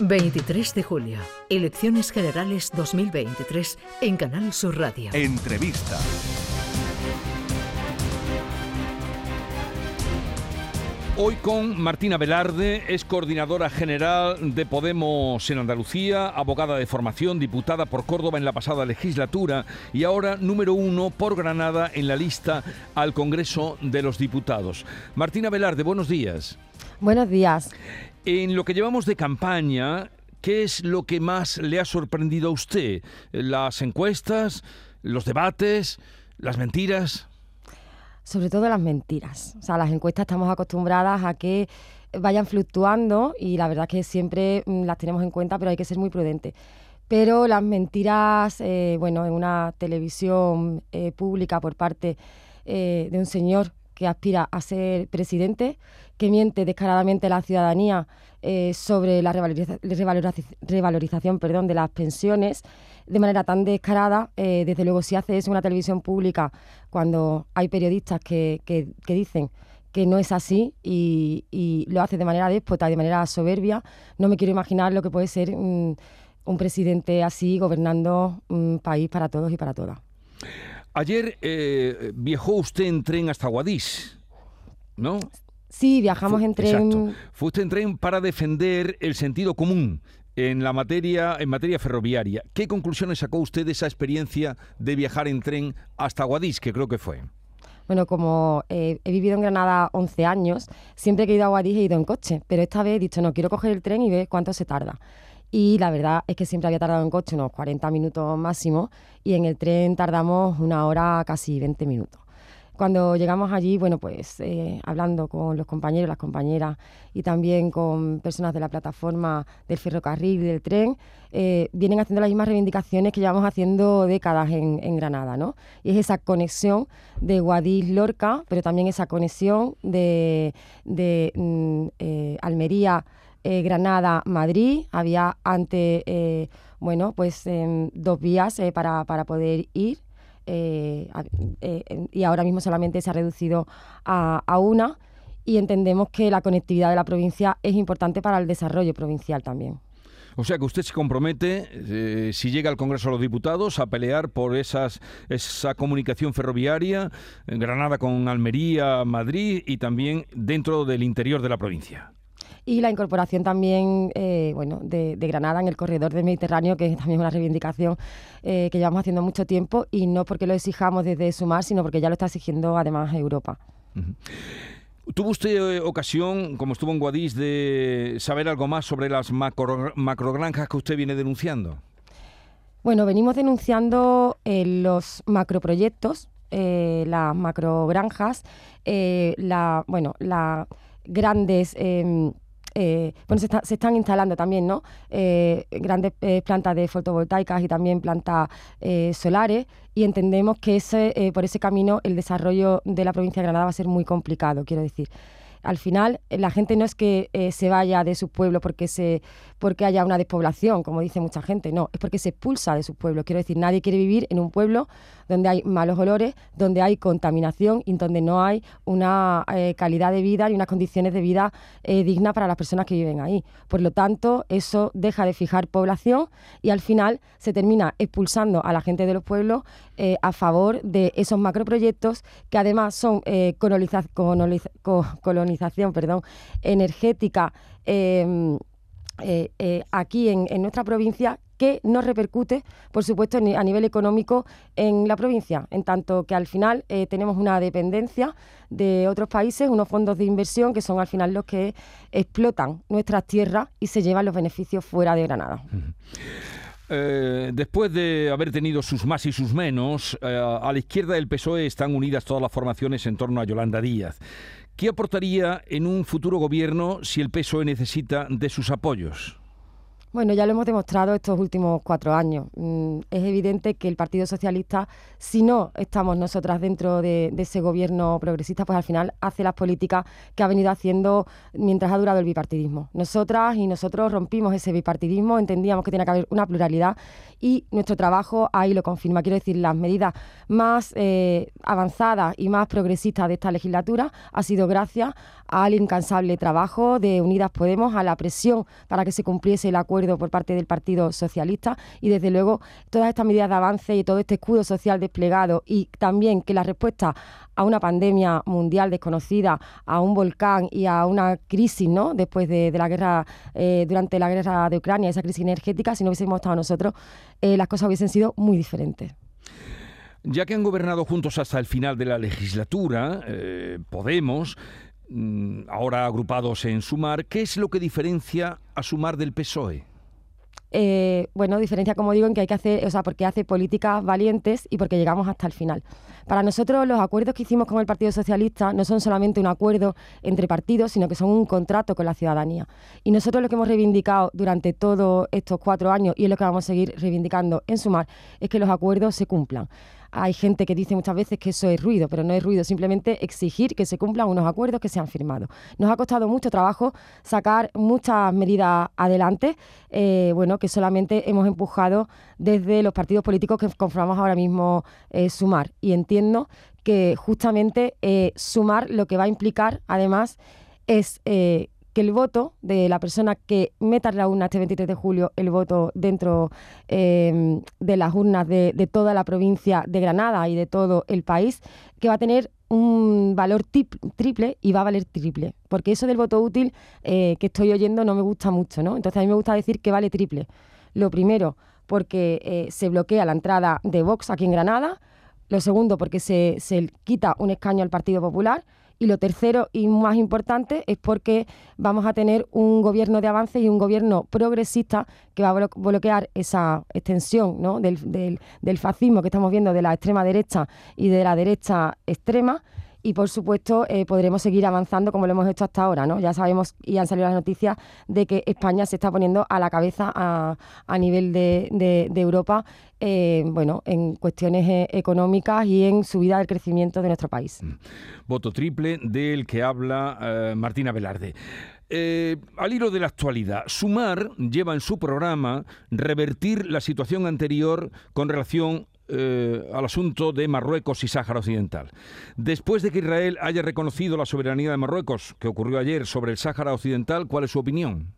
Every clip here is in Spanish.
23 de julio, Elecciones Generales 2023 en Canal Sur Radio. Entrevista. Hoy con Martina Velarde, es coordinadora general de Podemos en Andalucía, abogada de formación, diputada por Córdoba en la pasada legislatura y ahora número uno por Granada en la lista al Congreso de los Diputados. Martina Velarde, buenos días. Buenos días. En lo que llevamos de campaña, ¿qué es lo que más le ha sorprendido a usted? ¿Las encuestas? ¿Los debates? ¿Las mentiras? Sobre todo las mentiras. O sea, las encuestas estamos acostumbradas a que vayan fluctuando y la verdad que siempre mm, las tenemos en cuenta, pero hay que ser muy prudente. Pero las mentiras, eh, bueno, en una televisión eh, pública por parte eh, de un señor que aspira a ser presidente, que miente descaradamente a la ciudadanía eh, sobre la revalorización perdón, de las pensiones de manera tan descarada. Eh, desde luego, si hace eso una televisión pública, cuando hay periodistas que, que, dicen que no es así y, lo hace de manera déspota, de manera soberbia, no me quiero imaginar lo que puede ser un presidente así gobernando un país para todos y para todas. Ayer eh, viajó usted en tren hasta Guadix, ¿no? Sí, viajamos en tren. Exacto. Fue usted en tren para defender el sentido común en la materia en materia ferroviaria. ¿Qué conclusiones sacó usted de esa experiencia de viajar en tren hasta Guadix, que creo que fue? Bueno, como eh, he vivido en Granada 11 años, siempre que he ido a Guadix he ido en coche, pero esta vez he dicho, no, quiero coger el tren y ver cuánto se tarda y la verdad es que siempre había tardado en coche unos 40 minutos máximo y en el tren tardamos una hora casi 20 minutos. Cuando llegamos allí, bueno, pues eh, hablando con los compañeros, las compañeras y también con personas de la plataforma del ferrocarril y del tren, eh, vienen haciendo las mismas reivindicaciones que llevamos haciendo décadas en, Granada, ¿no? Y es esa conexión de Guadix-Lorca, pero también esa conexión de, mm, eh, Almería eh, Granada, Madrid. Había antes, bueno, pues em, dos vías eh, para, poder ir. Y ahora mismo solamente se ha reducido a, una y entendemos que la conectividad de la provincia es importante para el desarrollo provincial también. O sea que usted se compromete, si llega al Congreso de los Diputados, a pelear por esas, esa comunicación ferroviaria, Granada con Almería, Madrid y también dentro del interior de la provincia y la incorporación también eh, bueno, de, Granada en el corredor del Mediterráneo, que es también una reivindicación eh, que llevamos haciendo mucho tiempo y no porque lo exijamos desde Sumar, sino porque ya lo está exigiendo además Europa. ¿Tuvo usted eh, ocasión, como estuvo en Guadix, de saber algo más sobre las macro, macrogranjas que usted viene denunciando? Bueno, venimos denunciando los macroproyectos, las macrogranjas, la, bueno, las grandes em, eh, bueno, se, están instalando también ¿no? Eh, grandes eh, plantas de fotovoltaicas y también plantas solares y entendemos que ese, por ese camino el desarrollo de la provincia de Granada va a ser muy complicado, quiero decir al final la gente no es que se vaya de su pueblo porque se porque haya una despoblación, como dice mucha gente, no, es porque se expulsa de su pueblo. Quiero decir, nadie quiere vivir en un pueblo donde hay malos olores, donde hay contaminación y donde no hay una eh, calidad de vida y unas condiciones de vida eh, dignas para las personas que viven ahí. Por lo tanto, eso deja de fijar población y al final se termina expulsando a la gente de los pueblos eh, a favor de esos macroproyectos que además son colonización perdón, energética. aquí en, nuestra provincia que no repercute, por supuesto, a nivel económico en la provincia, en tanto que al final eh, tenemos una dependencia de otros países, unos fondos de inversión que son al final los que explotan nuestras tierras y se llevan los beneficios fuera de Granada. Eh, después de haber tenido sus más y sus menos, eh, a la izquierda del PSOE están unidas todas las formaciones en torno a Yolanda Díaz. ¿Qué aportaría en un futuro gobierno si el PSOE necesita de sus apoyos? Bueno, ya lo hemos demostrado estos últimos cuatro años. Mm, es evidente que el Partido Socialista, si no estamos nosotras dentro de, ese gobierno progresista, pues al final hace las políticas que ha venido haciendo mientras ha durado el bipartidismo. Nosotras y nosotros rompimos ese bipartidismo, entendíamos que tenía que haber una pluralidad y nuestro trabajo ahí lo confirma. Quiero decir, las medidas más eh, avanzadas y más progresistas de esta legislatura ha sido gracias al incansable trabajo de Unidas Podemos, a la presión para que se cumpliese el acuerdo por parte del Partido Socialista y desde luego todas estas medidas de avance y todo este escudo social desplegado y también que la respuesta a una pandemia mundial desconocida, a un volcán y a una crisis, ¿no? Después de, la guerra, eh, durante la guerra de Ucrania, esa crisis energética, si no hubiésemos estado nosotros, eh, las cosas hubiesen sido muy diferentes. Ya que han gobernado juntos hasta el final de la legislatura, eh, Podemos, mm, ahora agrupados en Sumar, ¿qué es lo que diferencia a Sumar del PSOE? Eh, bueno, diferencia, como digo, en que hay que hacer, o sea, porque hace políticas valientes y porque llegamos hasta el final. Para nosotros, los acuerdos que hicimos con el Partido Socialista no son solamente un acuerdo entre partidos, sino que son un contrato con la ciudadanía. Y nosotros lo que hemos reivindicado durante todos estos cuatro años y es lo que vamos a seguir reivindicando en Sumar es que los acuerdos se cumplan. Hay gente que dice muchas veces que eso es ruido, pero no es ruido, simplemente exigir que se cumplan unos acuerdos que se han firmado. Nos ha costado mucho trabajo sacar muchas medidas adelante, eh, bueno, que solamente hemos empujado desde los partidos políticos que conformamos ahora mismo eh, Sumar. Y entiendo que justamente eh, Sumar lo que va a implicar, además, es que el voto de la persona que meta la urna este 23 de julio, el voto dentro em, de las urnas de, toda la provincia de Granada y de todo el país, que va a tener un valor triple y va a valer triple. Porque eso del voto útil eh, que estoy oyendo no me gusta mucho, ¿no? Entonces a mí me gusta decir que vale triple. Lo primero, porque eh, se bloquea la entrada de Vox aquí en Granada. Lo segundo, porque se, se quita un escaño al Partido Popular y lo tercero y más importante es porque vamos a tener un gobierno de avance y un gobierno progresista que va a bloquear esa extensión del, del fascismo que estamos viendo de la extrema derecha y de la derecha extrema y por supuesto eh, podremos seguir avanzando como lo hemos hecho hasta ahora. ¿no? Ya sabemos y han salido las noticias de que España se está poniendo a la cabeza a, nivel de, Europa eh, bueno, en cuestiones eh, económicas y en subida del crecimiento de nuestro país. Mm. Voto triple del que habla Martina Velarde. al hilo de la actualidad, Sumar lleva en su programa revertir la situación anterior con relación eh, al asunto de Marruecos y Sáhara Occidental. Después de que Israel haya reconocido la soberanía de Marruecos, que ocurrió ayer sobre el Sáhara Occidental, ¿cuál es su opinión?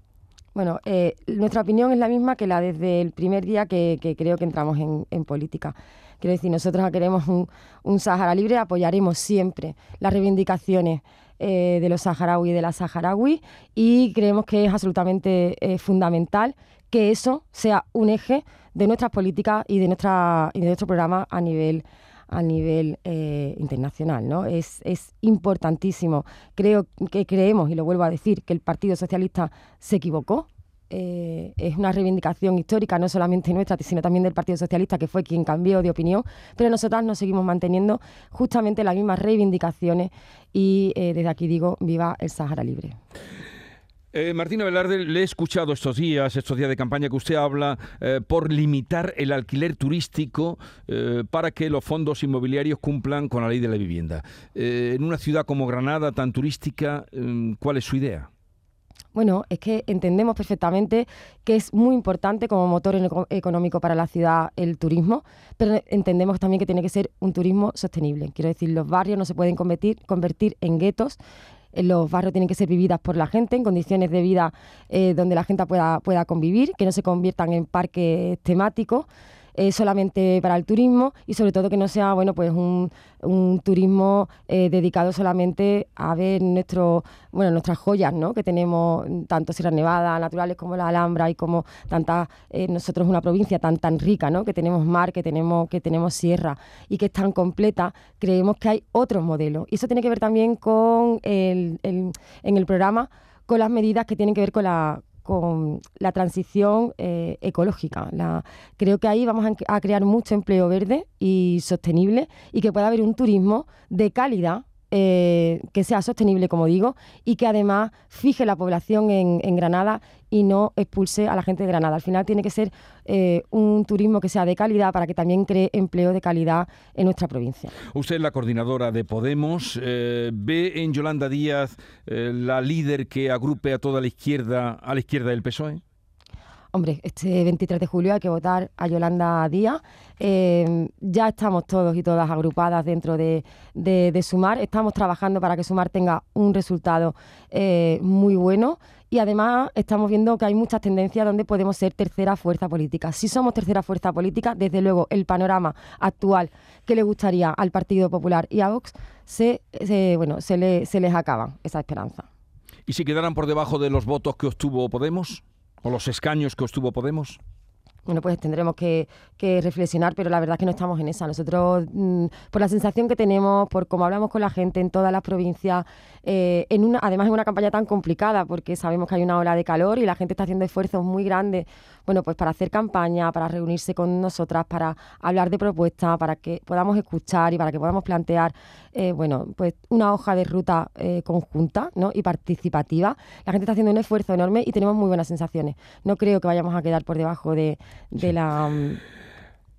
Bueno, eh, nuestra opinión es la misma que la desde el primer día que, creo que entramos en, política. Quiero decir, nosotros queremos un, un Sáhara libre, apoyaremos siempre las reivindicaciones eh, de los saharauis y de la saharaui y creemos que es absolutamente fundamental que eso sea un eje de nuestras políticas y de, nuestra, de nuestro programa a nivel a nivel eh, internacional. ¿no? Es, es, importantísimo. Creo que creemos, y lo vuelvo a decir, que el Partido Socialista se equivocó. Eh, es una reivindicación histórica, no solamente nuestra, sino también del Partido Socialista, que fue quien cambió de opinión, pero nosotras nos seguimos manteniendo justamente las mismas reivindicaciones y eh, desde aquí digo, viva el Sahara Libre. Eh, Martina Velarde, le he escuchado estos días, estos días de campaña que usted habla, eh, por limitar el alquiler turístico para que los fondos inmobiliarios cumplan con la ley de la vivienda. en una ciudad como Granada, tan turística, ¿cuál es su idea? Bueno, es que entendemos perfectamente que es muy importante como motor económico para la ciudad el turismo, pero entendemos también que tiene que ser un turismo sostenible. Quiero decir, los barrios no se pueden convertir, convertir en guetos los barrios tienen que ser vividas por la gente en condiciones de vida eh, donde la gente pueda, pueda convivir, que no se conviertan en parques temáticos. Eh, solamente para el turismo y sobre todo que no sea bueno pues un, un turismo eh, dedicado solamente a ver nuestro, bueno, nuestras joyas ¿no? que tenemos, tanto Sierra Nevada, naturales como la Alhambra y como tantas, eh, nosotros una provincia tan tan rica, ¿no? que tenemos mar, que tenemos, que tenemos sierra y que es tan completa, creemos que hay otros modelos. Y eso tiene que ver también con el, en el programa con las medidas que tienen que ver con la, con la transición eh, ecológica. creo que ahí vamos a, crear mucho empleo verde y sostenible y que pueda haber un turismo de calidad eh, que sea sostenible, como digo, y que además fije la población en, Granada y no expulse a la gente de Granada. Al final tiene que ser eh, un turismo que sea de calidad para que también cree empleo de calidad en nuestra provincia. Usted es la coordinadora de Podemos. Eh, ¿Ve en Yolanda Díaz la líder que agrupe a toda la izquierda, a la izquierda del PSOE? Hombre, este 23 de julio hay que votar a Yolanda Díaz. Eh, ya estamos todos y todas agrupadas dentro de, Sumar. Estamos trabajando para que Sumar tenga un resultado eh, muy bueno. Y además estamos viendo que hay muchas tendencias donde podemos ser tercera fuerza política. Si somos tercera fuerza política, desde luego el panorama actual que le gustaría al Partido Popular y a Vox, se, bueno, se, se les acaba esa esperanza. ¿Y si quedaran por debajo de los votos que obtuvo Podemos? ¿O los escaños que obtuvo Podemos? Bueno, pues tendremos que, reflexionar, pero la verdad es que no estamos en esa. Nosotros, mm, por la sensación que tenemos, por cómo hablamos con la gente en todas las provincias, eh, en una, además en una campaña tan complicada, porque sabemos que hay una ola de calor y la gente está haciendo esfuerzos muy grandes, bueno, pues para hacer campaña, para reunirse con nosotras, para hablar de propuestas, para que podamos escuchar y para que podamos plantear, eh, bueno, pues una hoja de ruta eh, conjunta ¿no? y participativa. La gente está haciendo un esfuerzo enorme y tenemos muy buenas sensaciones. No creo que vayamos a quedar por debajo de, de la... Mm,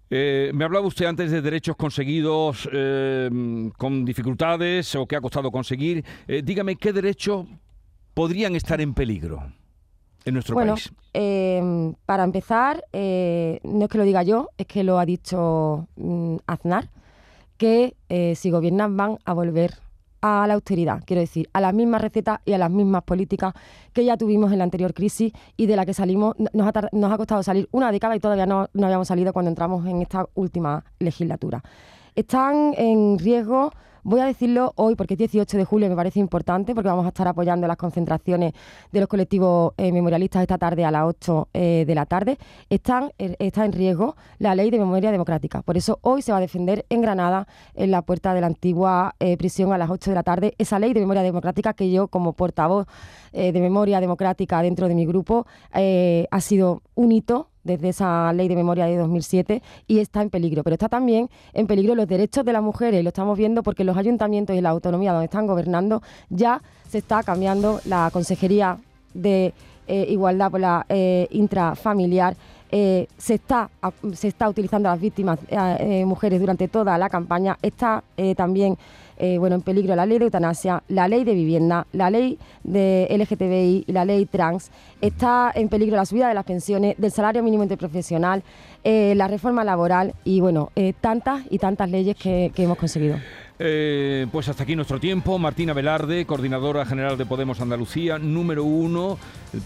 eh, me hablaba usted antes de derechos conseguidos eh, con dificultades o que ha costado conseguir. Eh, dígame, ¿qué derechos podrían estar en peligro en nuestro bueno, país? para empezar, no es que lo diga yo, es que lo ha dicho mm, Aznar, que si gobiernan van a volver a la austeridad, quiero decir, a las mismas recetas y a las mismas políticas que ya tuvimos en la anterior crisis y de la que salimos, nos ha, nos ha costado salir una década y todavía no, no habíamos salido cuando entramos en esta última legislatura. Están en riesgo Voy a decirlo hoy porque es 18 de julio, me parece importante, porque vamos a estar apoyando las concentraciones de los colectivos eh, memorialistas esta tarde a las 8 eh, de la tarde. Están, eh, está en riesgo la ley de memoria democrática. Por eso hoy se va a defender en Granada, en la puerta de la antigua prisión a las 8 de la tarde, esa ley de memoria democrática que yo, como portavoz de memoria democrática dentro de mi grupo, ha sido un hito desde esa ley de memoria de 2007 y está en peligro. Pero está también en peligro los derechos de las mujeres, lo estamos viendo porque los ayuntamientos y la autonomía donde están gobernando ya se está cambiando la Consejería de eh, Igualdad por la eh, intrafamiliar. Eh, se, está, se está utilizando a las víctimas mujeres durante toda la campaña. Está también eh, bueno, en peligro la ley de eutanasia, la ley de vivienda, la ley de LGTBI la ley trans. Está en peligro la subida de las pensiones, del salario mínimo interprofesional, eh, la reforma laboral y, bueno, eh, tantas y tantas leyes que, hemos conseguido. Pues hasta aquí nuestro tiempo. Martina Velarde, coordinadora general de Podemos Andalucía, número uno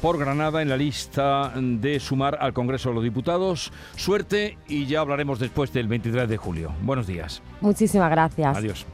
por Granada en la lista de sumar al Congreso de los Diputados. Suerte y ya hablaremos después del 23 de julio. Buenos días. Muchísimas gracias. Adiós.